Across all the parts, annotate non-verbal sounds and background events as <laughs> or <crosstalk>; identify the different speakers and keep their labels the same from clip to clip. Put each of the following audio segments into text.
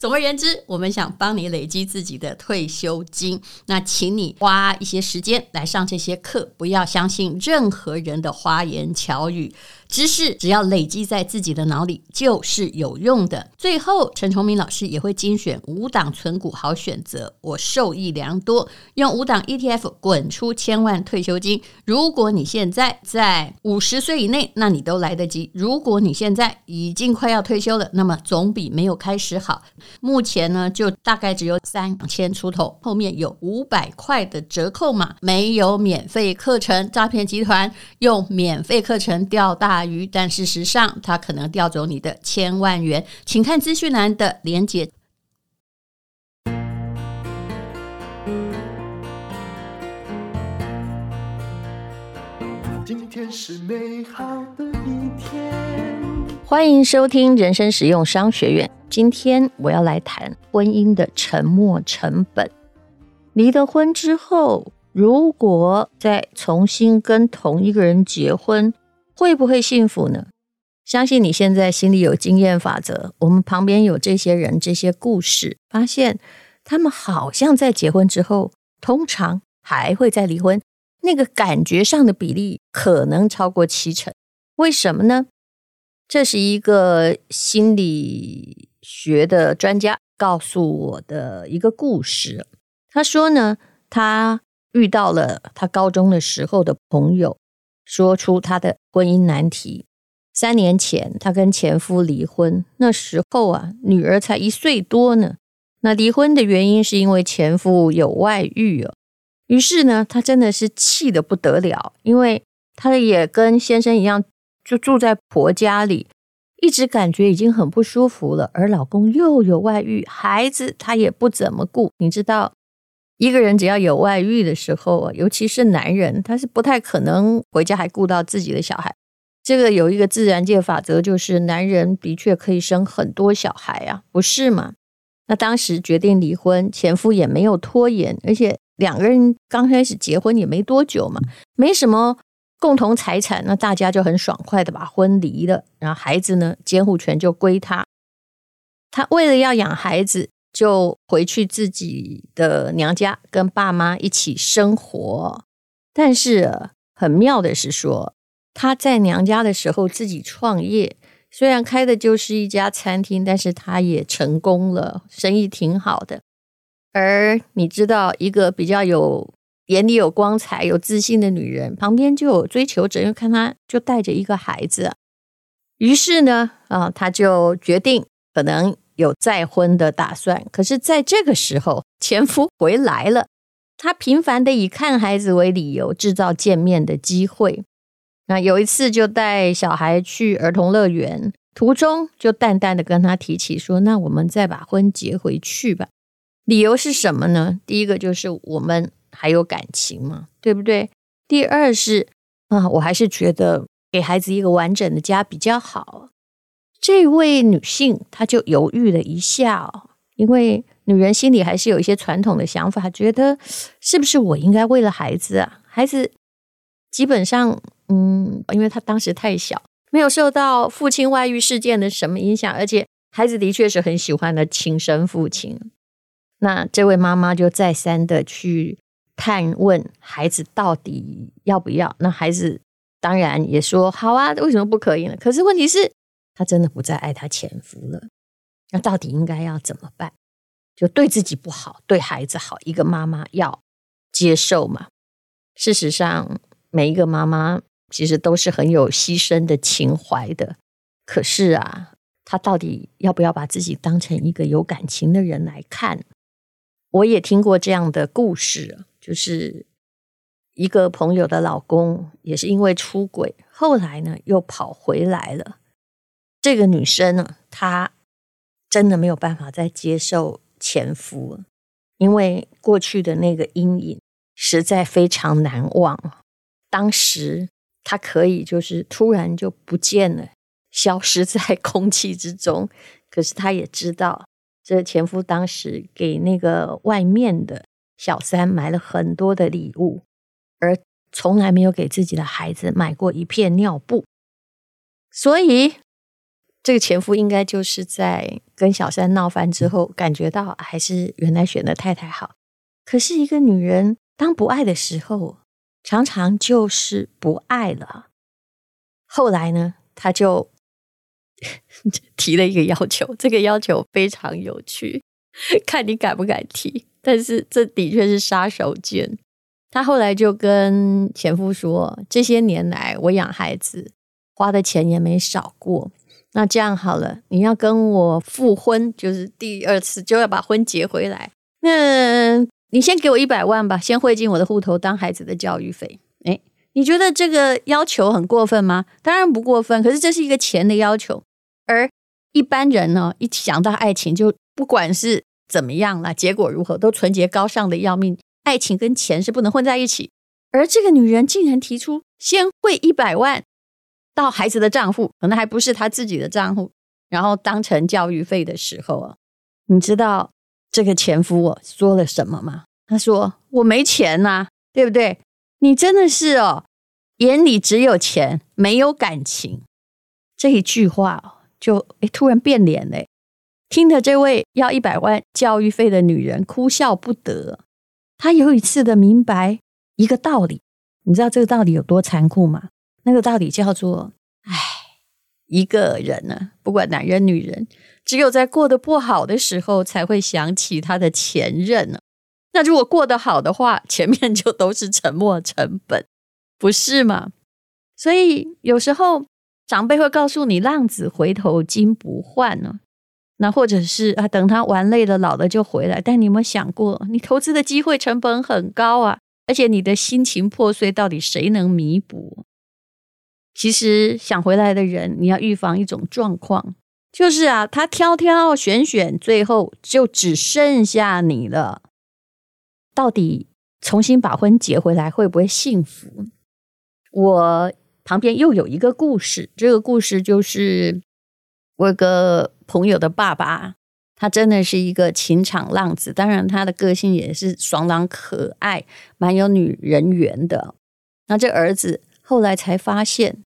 Speaker 1: 总而言之，我们想帮你累积自己的退休金，那请你花一些时间来上这些课，不要相信任何人的花言巧语。知识只要累积在自己的脑里，就是有用的。最后，陈崇明老师也会精选五档存股好选择，我受益良多。用五档 ETF 滚出千万退休金。如果你现在在五十岁以内，那你都来得及；如果你现在已经快要退休了，那么总比没有开始好。目前呢，就大概只有三千出头，后面有五百块的折扣码，没有免费课程。诈骗集团用免费课程钓大鱼，但事实上，他可能调走你的千万元，请看资讯栏的连接。今天是美好的一天，欢迎收听人生实用商学院。今天我要来谈婚姻的沉没成本。离了婚之后，如果再重新跟同一个人结婚，会不会幸福呢？相信你现在心里有经验法则。我们旁边有这些人，这些故事，发现他们好像在结婚之后，通常还会再离婚。那个感觉上的比例可能超过七成。为什么呢？这是一个心理学的专家告诉我的一个故事。他说呢，他遇到了他高中的时候的朋友。说出她的婚姻难题。三年前，她跟前夫离婚，那时候啊，女儿才一岁多呢。那离婚的原因是因为前夫有外遇哦。于是呢，她真的是气得不得了，因为他也跟先生一样，就住在婆家里，一直感觉已经很不舒服了。而老公又有外遇，孩子她也不怎么顾，你知道。一个人只要有外遇的时候啊，尤其是男人，他是不太可能回家还顾到自己的小孩。这个有一个自然界法则，就是男人的确可以生很多小孩啊，不是吗？那当时决定离婚，前夫也没有拖延，而且两个人刚开始结婚也没多久嘛，没什么共同财产，那大家就很爽快的把婚离了，然后孩子呢，监护权就归他。他为了要养孩子。就回去自己的娘家跟爸妈一起生活，但是很妙的是说，他在娘家的时候自己创业，虽然开的就是一家餐厅，但是他也成功了，生意挺好的。而你知道，一个比较有眼里有光彩、有自信的女人，旁边就有追求者，又看她就带着一个孩子，于是呢，啊，他就决定可能。有再婚的打算，可是在这个时候，前夫回来了。他频繁的以看孩子为理由，制造见面的机会。那有一次就带小孩去儿童乐园，途中就淡淡的跟他提起说：“那我们再把婚结回去吧。”理由是什么呢？第一个就是我们还有感情嘛，对不对？第二是啊，我还是觉得给孩子一个完整的家比较好。这位女性，她就犹豫了一下，因为女人心里还是有一些传统的想法，觉得是不是我应该为了孩子啊？孩子基本上，嗯，因为她当时太小，没有受到父亲外遇事件的什么影响，而且孩子的确是很喜欢的亲生父亲。那这位妈妈就再三的去探问孩子到底要不要。那孩子当然也说好啊，为什么不可以呢？可是问题是。她真的不再爱她前夫了，那到底应该要怎么办？就对自己不好，对孩子好，一个妈妈要接受嘛。事实上，每一个妈妈其实都是很有牺牲的情怀的。可是啊，她到底要不要把自己当成一个有感情的人来看？我也听过这样的故事，就是一个朋友的老公也是因为出轨，后来呢又跑回来了。这个女生呢，她真的没有办法再接受前夫，因为过去的那个阴影实在非常难忘。当时她可以就是突然就不见了，消失在空气之中。可是她也知道，这前夫当时给那个外面的小三买了很多的礼物，而从来没有给自己的孩子买过一片尿布，所以。这个前夫应该就是在跟小三闹翻之后，感觉到还是原来选的太太好。可是，一个女人当不爱的时候，常常就是不爱了。后来呢，他就 <laughs> 提了一个要求，这个要求非常有趣，看你敢不敢提。但是，这的确是杀手锏。他后来就跟前夫说：“这些年来，我养孩子花的钱也没少过。”那这样好了，你要跟我复婚，就是第二次就要把婚结回来。那你先给我一百万吧，先汇进我的户头当孩子的教育费。诶，你觉得这个要求很过分吗？当然不过分，可是这是一个钱的要求。而一般人呢，一想到爱情，就不管是怎么样了，结果如何，都纯洁高尚的要命。爱情跟钱是不能混在一起。而这个女人竟然提出先汇一百万。到孩子的账户，可能还不是他自己的账户，然后当成教育费的时候啊，你知道这个前夫我说了什么吗？他说：“我没钱呐，对不对？你真的是哦，眼里只有钱，没有感情。”这一句话就诶突然变脸嘞，听着这位要一百万教育费的女人哭笑不得。她有一次的明白一个道理，你知道这个道理有多残酷吗？那个道理叫做：哎，一个人呢，不管男人女人，只有在过得不好的时候，才会想起他的前任呢。那如果过得好的话，前面就都是沉没成本，不是吗？所以有时候长辈会告诉你“浪子回头金不换”呢，那或者是啊，等他玩累了、老了就回来。但你有没有想过，你投资的机会成本很高啊，而且你的心情破碎，到底谁能弥补？其实想回来的人，你要预防一种状况，就是啊，他挑挑选选，最后就只剩下你了。到底重新把婚结回来会不会幸福？我旁边又有一个故事，这个故事就是我有个朋友的爸爸，他真的是一个情场浪子，当然他的个性也是爽朗可爱，蛮有女人缘的。那这儿子。后来才发现，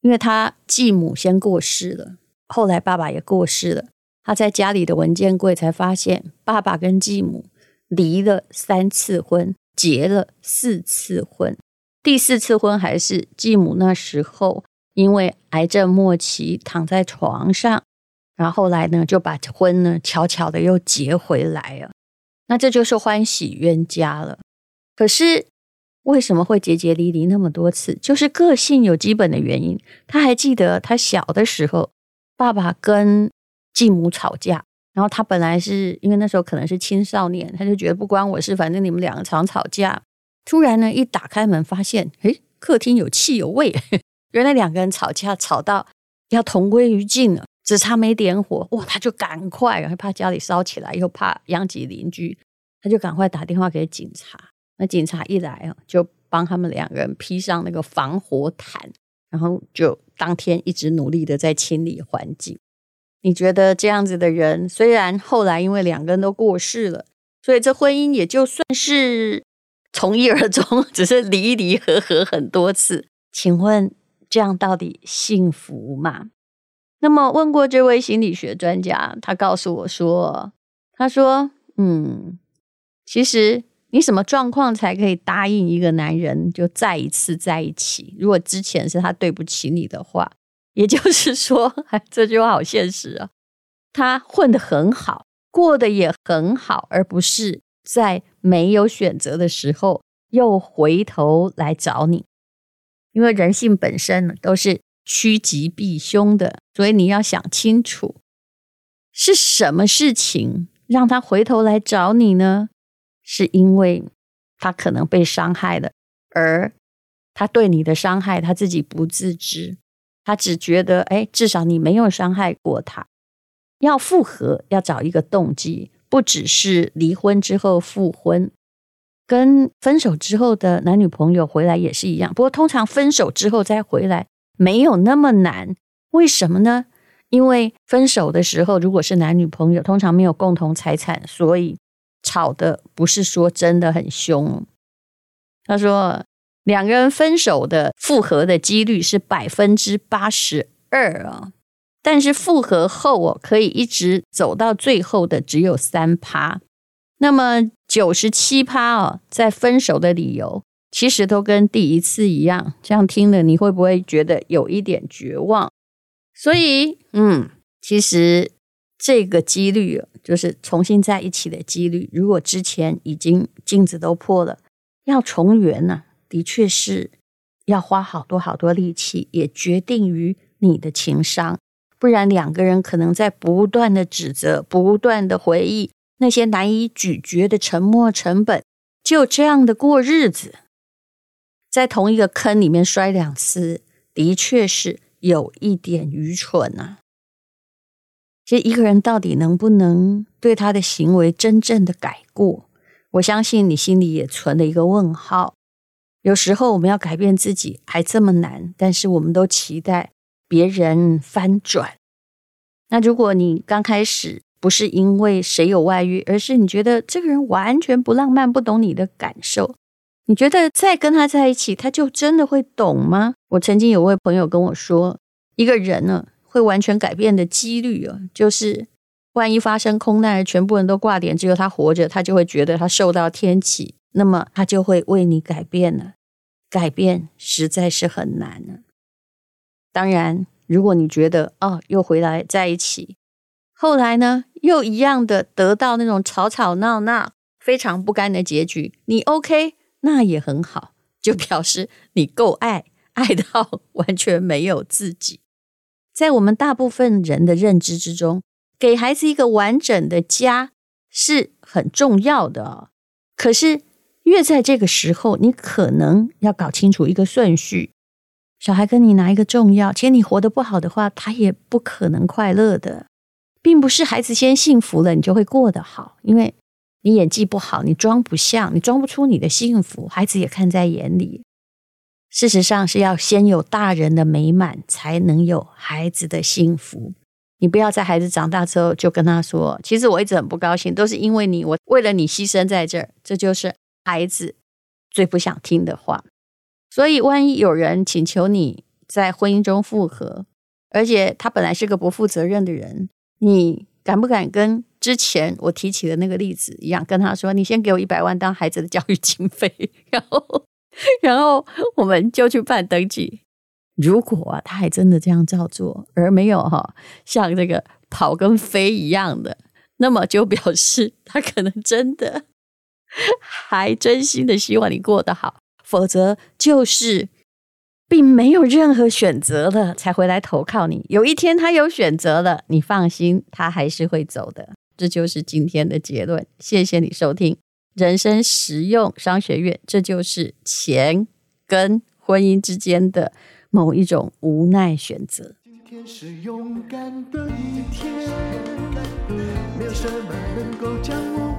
Speaker 1: 因为他继母先过世了，后来爸爸也过世了。他在家里的文件柜才发现，爸爸跟继母离了三次婚，结了四次婚。第四次婚还是继母那时候因为癌症末期躺在床上，然后后来呢就把婚呢悄悄的又结回来了。那这就是欢喜冤家了。可是。为什么会结结离离那么多次？就是个性有基本的原因。他还记得他小的时候，爸爸跟继母吵架，然后他本来是因为那时候可能是青少年，他就觉得不关我事，反正你们两个常吵架。突然呢，一打开门发现，诶，客厅有汽油味，<laughs> 原来两个人吵架吵到要同归于尽了，只差没点火。哇，他就赶快，然后怕家里烧起来，又怕殃及邻居，他就赶快打电话给警察。那警察一来啊，就帮他们两个人披上那个防火毯，然后就当天一直努力的在清理环境。你觉得这样子的人，虽然后来因为两个人都过世了，所以这婚姻也就算是从一而终，<laughs> 只是离离合合很多次。请问这样到底幸福吗？那么问过这位心理学专家，他告诉我说，他说，嗯，其实。你什么状况才可以答应一个男人就再一次在一起？如果之前是他对不起你的话，<laughs> 也就是说，这句话好现实啊。他混得很好，过得也很好，而不是在没有选择的时候又回头来找你。因为人性本身都是趋吉避凶的，所以你要想清楚，是什么事情让他回头来找你呢？是因为他可能被伤害了，而他对你的伤害他自己不自知，他只觉得，哎，至少你没有伤害过他。要复合，要找一个动机，不只是离婚之后复婚。跟分手之后的男女朋友回来也是一样，不过通常分手之后再回来没有那么难。为什么呢？因为分手的时候如果是男女朋友，通常没有共同财产，所以吵的不是说真的很凶。他说两个人分手的复合的几率是百分之八十二啊，但是复合后哦可以一直走到最后的只有三趴。那么九十七趴哦，在分手的理由其实都跟第一次一样，这样听了你会不会觉得有一点绝望？所以，嗯，其实这个几率就是重新在一起的几率，如果之前已经镜子都破了，要重圆呢，的确是要花好多好多力气，也决定于你的情商，不然两个人可能在不断的指责、不断的回忆。那些难以咀嚼的沉默成本，就这样的过日子，在同一个坑里面摔两次，的确是有一点愚蠢呐、其实一个人到底能不能对他的行为真正的改过，我相信你心里也存了一个问号。有时候我们要改变自己还这么难，但是我们都期待别人翻转。那如果你刚开始，不是因为谁有外遇，而是你觉得这个人完全不浪漫，不懂你的感受。你觉得再跟他在一起，他就真的会懂吗？我曾经有位朋友跟我说，一个人呢会完全改变的几率啊，就是万一发生空难，全部人都挂点，只有他活着，他就会觉得他受到天启，那么他就会为你改变了。改变实在是很难呢。当然，如果你觉得哦，又回来在一起。后来呢，又一样的得到那种吵吵闹闹、非常不甘的结局。你 OK，那也很好，就表示你够爱，爱到完全没有自己。在我们大部分人的认知之中，给孩子一个完整的家是很重要的。可是越在这个时候，你可能要搞清楚一个顺序：小孩跟你哪一个重要？其实你活得不好的话，他也不可能快乐的。并不是孩子先幸福了，你就会过得好，因为你演技不好，你装不像，你装不出你的幸福，孩子也看在眼里。事实上是要先有大人的美满，才能有孩子的幸福。你不要在孩子长大之后就跟他说：“其实我一直很不高兴，都是因为你，我为了你牺牲在这儿。”这就是孩子最不想听的话。所以，万一有人请求你在婚姻中复合，而且他本来是个不负责任的人。你敢不敢跟之前我提起的那个例子一样，跟他说：“你先给我一百万当孩子的教育经费，<laughs> 然后，然后我们就去办登记。如果啊，他还真的这样照做，而没有哈像这个跑跟飞一样的，那么就表示 <laughs> 他可能真的还真心的希望你过得好，否则就是。”并没有任何选择了，才回来投靠你。有一天他有选择了，你放心，他还是会走的。这就是今天的结论。谢谢你收听人生实用商学院。这就是钱跟婚姻之间的某一种无奈选择。今天是勇敢的一天，没有什么能够将我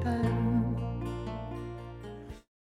Speaker 1: 单。